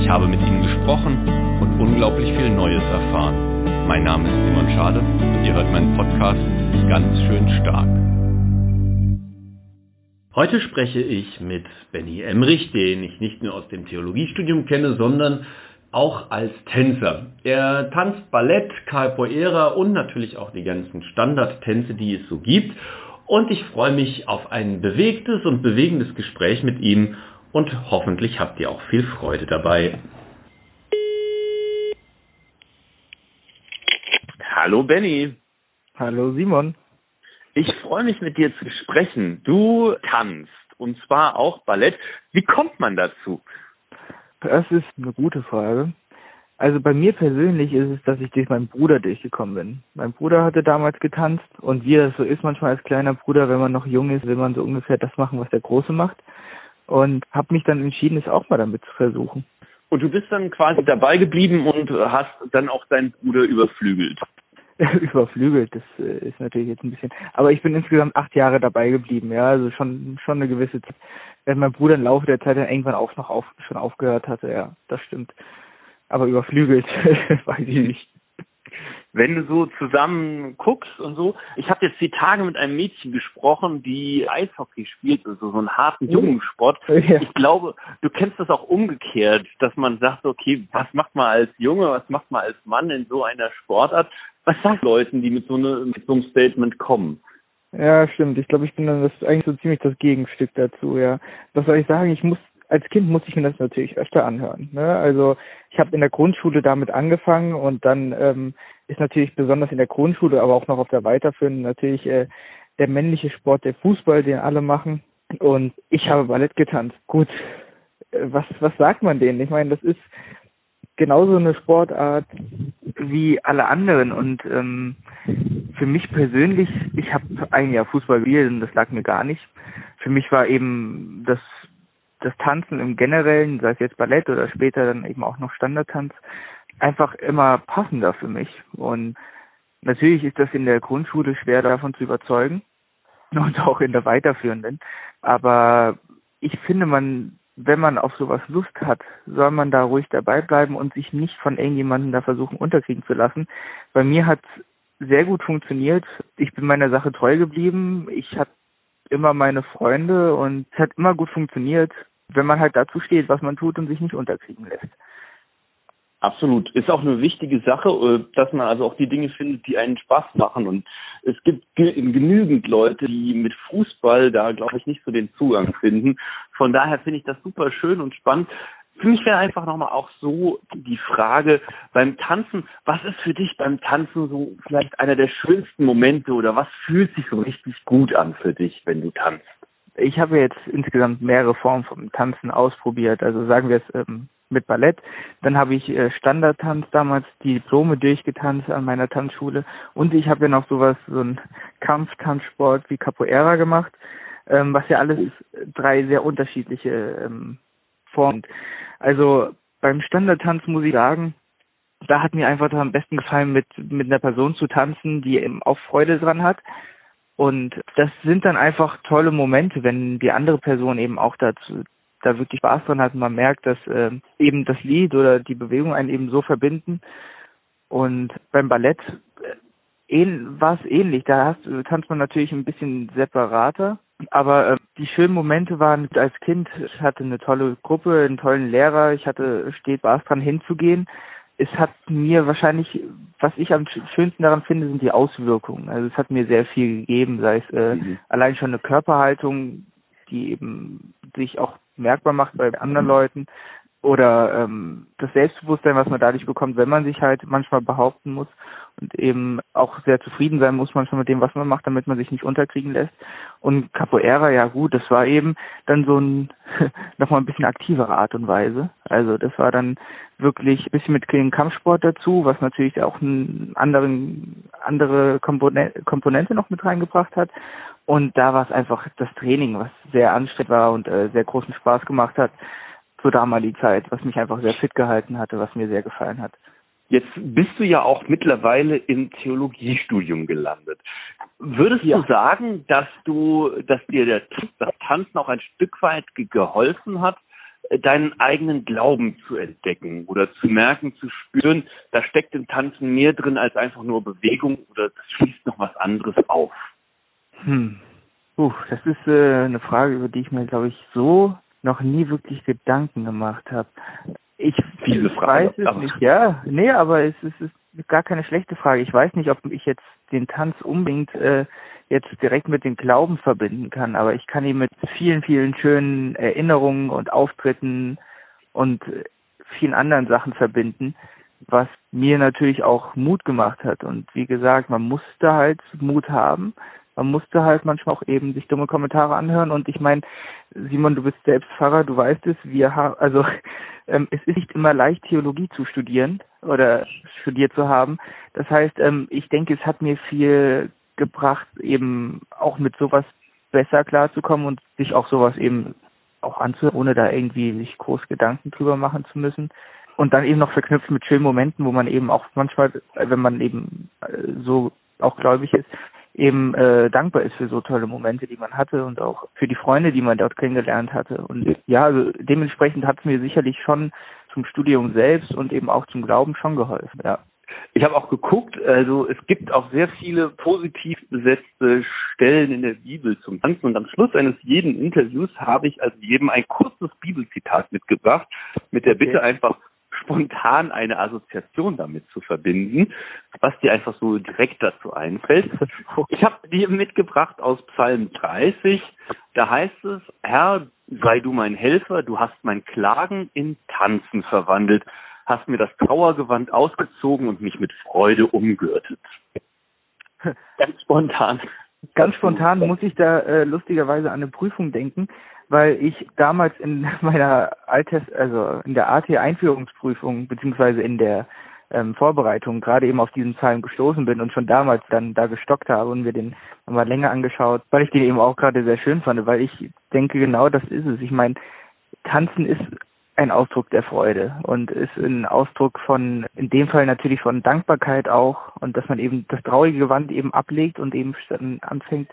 Ich habe mit ihnen gesprochen und unglaublich viel Neues erfahren. Mein Name ist Simon Schade und ihr hört meinen Podcast ganz schön stark. Heute spreche ich mit Benny Emrich, den ich nicht nur aus dem Theologiestudium kenne, sondern auch als Tänzer. Er tanzt Ballett, Capoeira und natürlich auch die ganzen Standardtänze, die es so gibt. Und ich freue mich auf ein bewegtes und bewegendes Gespräch mit ihm und hoffentlich habt ihr auch viel Freude dabei. Hallo Benny. Hallo Simon. Ich freue mich mit dir zu sprechen. Du tanzt und zwar auch Ballett. Wie kommt man dazu? Das ist eine gute Frage. Also bei mir persönlich ist es, dass ich durch meinen Bruder durchgekommen bin. Mein Bruder hatte damals getanzt und wie das so ist manchmal als kleiner Bruder, wenn man noch jung ist, will man so ungefähr das machen, was der Große macht und habe mich dann entschieden, es auch mal damit zu versuchen. Und du bist dann quasi dabei geblieben und hast dann auch deinen Bruder überflügelt. überflügelt, das äh, ist natürlich jetzt ein bisschen. Aber ich bin insgesamt acht Jahre dabei geblieben, ja, also schon schon eine gewisse Zeit. Wenn mein Bruder im Laufe der Zeit dann irgendwann auch noch auf, schon aufgehört hatte, ja, das stimmt. Aber überflügelt, weiß ich nicht wenn du so zusammen guckst und so. Ich habe jetzt die Tage mit einem Mädchen gesprochen, die Eishockey spielt, also so einen harten oh. Jungensport. Ja. Ich glaube, du kennst das auch umgekehrt, dass man sagt, okay, was macht man als Junge, was macht man als Mann in so einer Sportart? Was sagst Leuten, die mit so, eine, mit so einem Statement kommen? Ja, stimmt. Ich glaube, ich bin dann das eigentlich so ziemlich das Gegenstück dazu, ja. Was soll ich sagen? Ich muss als Kind musste ich mir das natürlich öfter anhören. Ne? Also ich habe in der Grundschule damit angefangen und dann ähm, ist natürlich besonders in der Grundschule, aber auch noch auf der weiterführenden natürlich äh, der männliche Sport, der Fußball, den alle machen. Und ich habe Ballett getanzt. Gut, äh, was was sagt man denen? Ich meine, das ist genauso eine Sportart wie alle anderen und ähm, für mich persönlich, ich habe ein Jahr Fußball gespielt und das lag mir gar nicht. Für mich war eben das das Tanzen im Generellen, sei es jetzt Ballett oder später dann eben auch noch Standardtanz, einfach immer passender für mich. Und natürlich ist das in der Grundschule schwer davon zu überzeugen und auch in der weiterführenden. Aber ich finde, man, wenn man auf sowas Lust hat, soll man da ruhig dabei bleiben und sich nicht von irgendjemandem da versuchen unterkriegen zu lassen. Bei mir hat sehr gut funktioniert. Ich bin meiner Sache treu geblieben. Ich hatte immer meine Freunde und es hat immer gut funktioniert wenn man halt dazu steht, was man tut und sich nicht unterkriegen lässt. Absolut. Ist auch eine wichtige Sache, äh, dass man also auch die Dinge findet, die einen Spaß machen. Und es gibt genügend Leute, die mit Fußball da, glaube ich, nicht so den Zugang finden. Von daher finde ich das super schön und spannend. Für mich wäre einfach nochmal auch so die Frage beim Tanzen, was ist für dich beim Tanzen so vielleicht einer der schönsten Momente oder was fühlt sich so richtig gut an für dich, wenn du tanzt? ich habe jetzt insgesamt mehrere Formen vom Tanzen ausprobiert. Also sagen wir es ähm, mit Ballett. Dann habe ich äh, Standardtanz damals die Diplome durchgetanzt an meiner Tanzschule. Und ich habe ja noch sowas, so ein Kampftanzsport wie Capoeira gemacht, ähm, was ja alles drei sehr unterschiedliche ähm, Formen. Also beim Standardtanz muss ich sagen, da hat mir einfach am besten gefallen, mit, mit einer Person zu tanzen, die eben auch Freude dran hat und das sind dann einfach tolle Momente, wenn die andere Person eben auch dazu da wirklich Spaß dran hat und man merkt, dass äh, eben das Lied oder die Bewegung einen eben so verbinden. Und beim Ballett äh, war es ähnlich. Da hast, tanzt man natürlich ein bisschen separater. Aber äh, die schönen Momente waren als Kind, ich hatte eine tolle Gruppe, einen tollen Lehrer, ich hatte steht Spaß dran hinzugehen es hat mir wahrscheinlich, was ich am schönsten daran finde, sind die Auswirkungen. Also es hat mir sehr viel gegeben, sei es äh, mhm. allein schon eine Körperhaltung, die eben sich auch merkbar macht bei anderen mhm. Leuten. Oder ähm, das Selbstbewusstsein, was man dadurch bekommt, wenn man sich halt manchmal behaupten muss und eben auch sehr zufrieden sein muss manchmal mit dem, was man macht, damit man sich nicht unterkriegen lässt. Und Capoeira, ja gut, das war eben dann so ein nochmal ein bisschen aktivere Art und Weise. Also das war dann wirklich ein bisschen mit Kampfsport dazu, was natürlich auch einen anderen andere Komponente noch mit reingebracht hat. Und da war es einfach das Training, was sehr anstrengend war und äh, sehr großen Spaß gemacht hat zur damaligen Zeit, was mich einfach sehr fit gehalten hatte, was mir sehr gefallen hat. Jetzt bist du ja auch mittlerweile im Theologiestudium gelandet. Würdest ja. du sagen, dass du, dass dir der, das Tanzen auch ein Stück weit geholfen hat, deinen eigenen Glauben zu entdecken oder zu merken, zu spüren, da steckt im Tanzen mehr drin als einfach nur Bewegung oder das schließt noch was anderes auf? Hm. Uh, das ist äh, eine Frage, über die ich mir, glaube ich, so noch nie wirklich Gedanken gemacht habe. Ich, Viele Frage, weiß es nicht, ja. Nee, aber es ist, es ist gar keine schlechte Frage. Ich weiß nicht, ob ich jetzt den Tanz unbedingt äh, jetzt direkt mit dem Glauben verbinden kann, aber ich kann ihn mit vielen, vielen schönen Erinnerungen und Auftritten und äh, vielen anderen Sachen verbinden, was mir natürlich auch Mut gemacht hat. Und wie gesagt, man musste halt Mut haben man musste halt manchmal auch eben sich dumme Kommentare anhören und ich meine, Simon, du bist selbst Pfarrer, du weißt es, wir haben, also ähm, es ist nicht immer leicht, Theologie zu studieren oder studiert zu haben. Das heißt, ähm, ich denke, es hat mir viel gebracht, eben auch mit sowas besser klarzukommen und sich auch sowas eben auch anzuhören, ohne da irgendwie sich groß Gedanken drüber machen zu müssen. Und dann eben noch verknüpft mit schönen Momenten, wo man eben auch manchmal, wenn man eben äh, so auch gläubig ist, eben äh, dankbar ist für so tolle Momente, die man hatte und auch für die Freunde, die man dort kennengelernt hatte. Und ja, also dementsprechend hat es mir sicherlich schon zum Studium selbst und eben auch zum Glauben schon geholfen, ja. Ich habe auch geguckt, also es gibt auch sehr viele positiv besetzte Stellen in der Bibel zum Tanzen und am Schluss eines jeden Interviews habe ich also jedem ein kurzes Bibelzitat mitgebracht, mit der Bitte einfach spontan eine Assoziation damit zu verbinden, was dir einfach so direkt dazu einfällt. Ich habe dir mitgebracht aus Psalm 30, da heißt es, Herr, sei du mein Helfer, du hast mein Klagen in Tanzen verwandelt, hast mir das Trauergewand ausgezogen und mich mit Freude umgürtet. Ganz spontan. Ganz spontan muss ich da äh, lustigerweise an eine Prüfung denken, weil ich damals in meiner Alters, also in der AT-Einführungsprüfung beziehungsweise in der ähm, Vorbereitung gerade eben auf diesen Zahlen gestoßen bin und schon damals dann da gestockt habe und mir den nochmal länger angeschaut, weil ich den eben auch gerade sehr schön fand, weil ich denke, genau das ist es. Ich meine, Tanzen ist ein Ausdruck der Freude und ist ein Ausdruck von, in dem Fall natürlich von Dankbarkeit auch und dass man eben das traurige Gewand eben ablegt und eben anfängt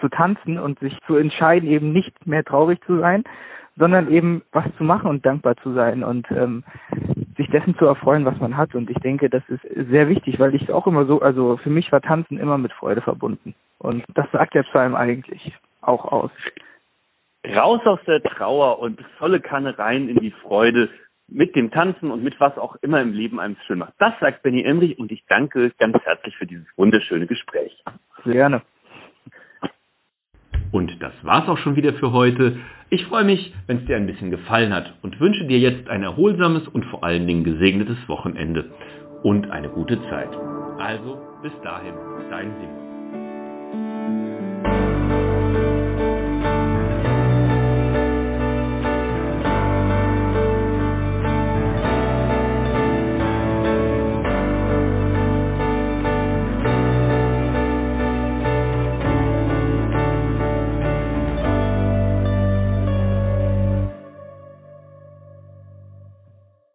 zu tanzen und sich zu entscheiden, eben nicht mehr traurig zu sein, sondern eben was zu machen und dankbar zu sein und ähm, sich dessen zu erfreuen, was man hat. Und ich denke, das ist sehr wichtig, weil ich auch immer so, also für mich war Tanzen immer mit Freude verbunden. Und das sagt der Psalm eigentlich auch aus. Raus aus der Trauer und volle Kanne rein in die Freude mit dem Tanzen und mit was auch immer im Leben einem schön macht. Das sagt Benny Emrich und ich danke ganz herzlich für dieses wunderschöne Gespräch. Sehr gerne. Und das war's auch schon wieder für heute. Ich freue mich, wenn es dir ein bisschen gefallen hat und wünsche dir jetzt ein erholsames und vor allen Dingen gesegnetes Wochenende und eine gute Zeit. Also, bis dahin, dein Simon.